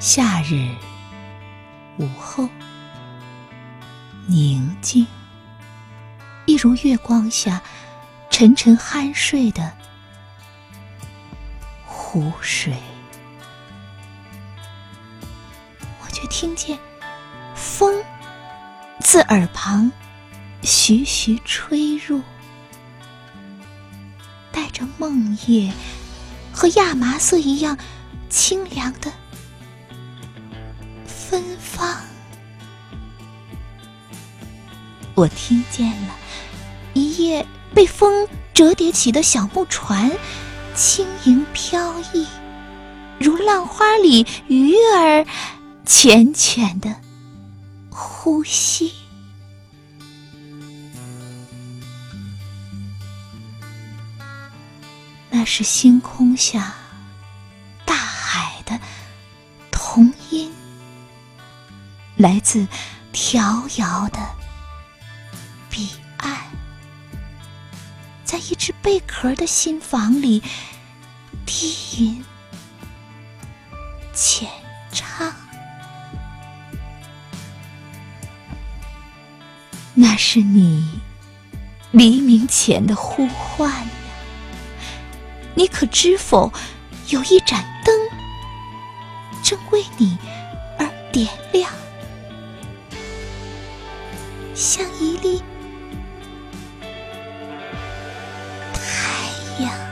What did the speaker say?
夏日午后，宁静，一如月光下沉沉酣睡的湖水。我却听见风自耳旁徐徐吹入，带着梦叶和亚麻色一样清凉的。芬芳，我听见了一叶被风折叠起的小木船，轻盈飘逸，如浪花里鱼儿浅浅的呼吸。那是星空下大海的童音。来自迢遥的彼岸，在一只贝壳的心房里低吟浅唱，那是你黎明前的呼唤！你可知否有一盏灯正为你而点亮像一粒太阳。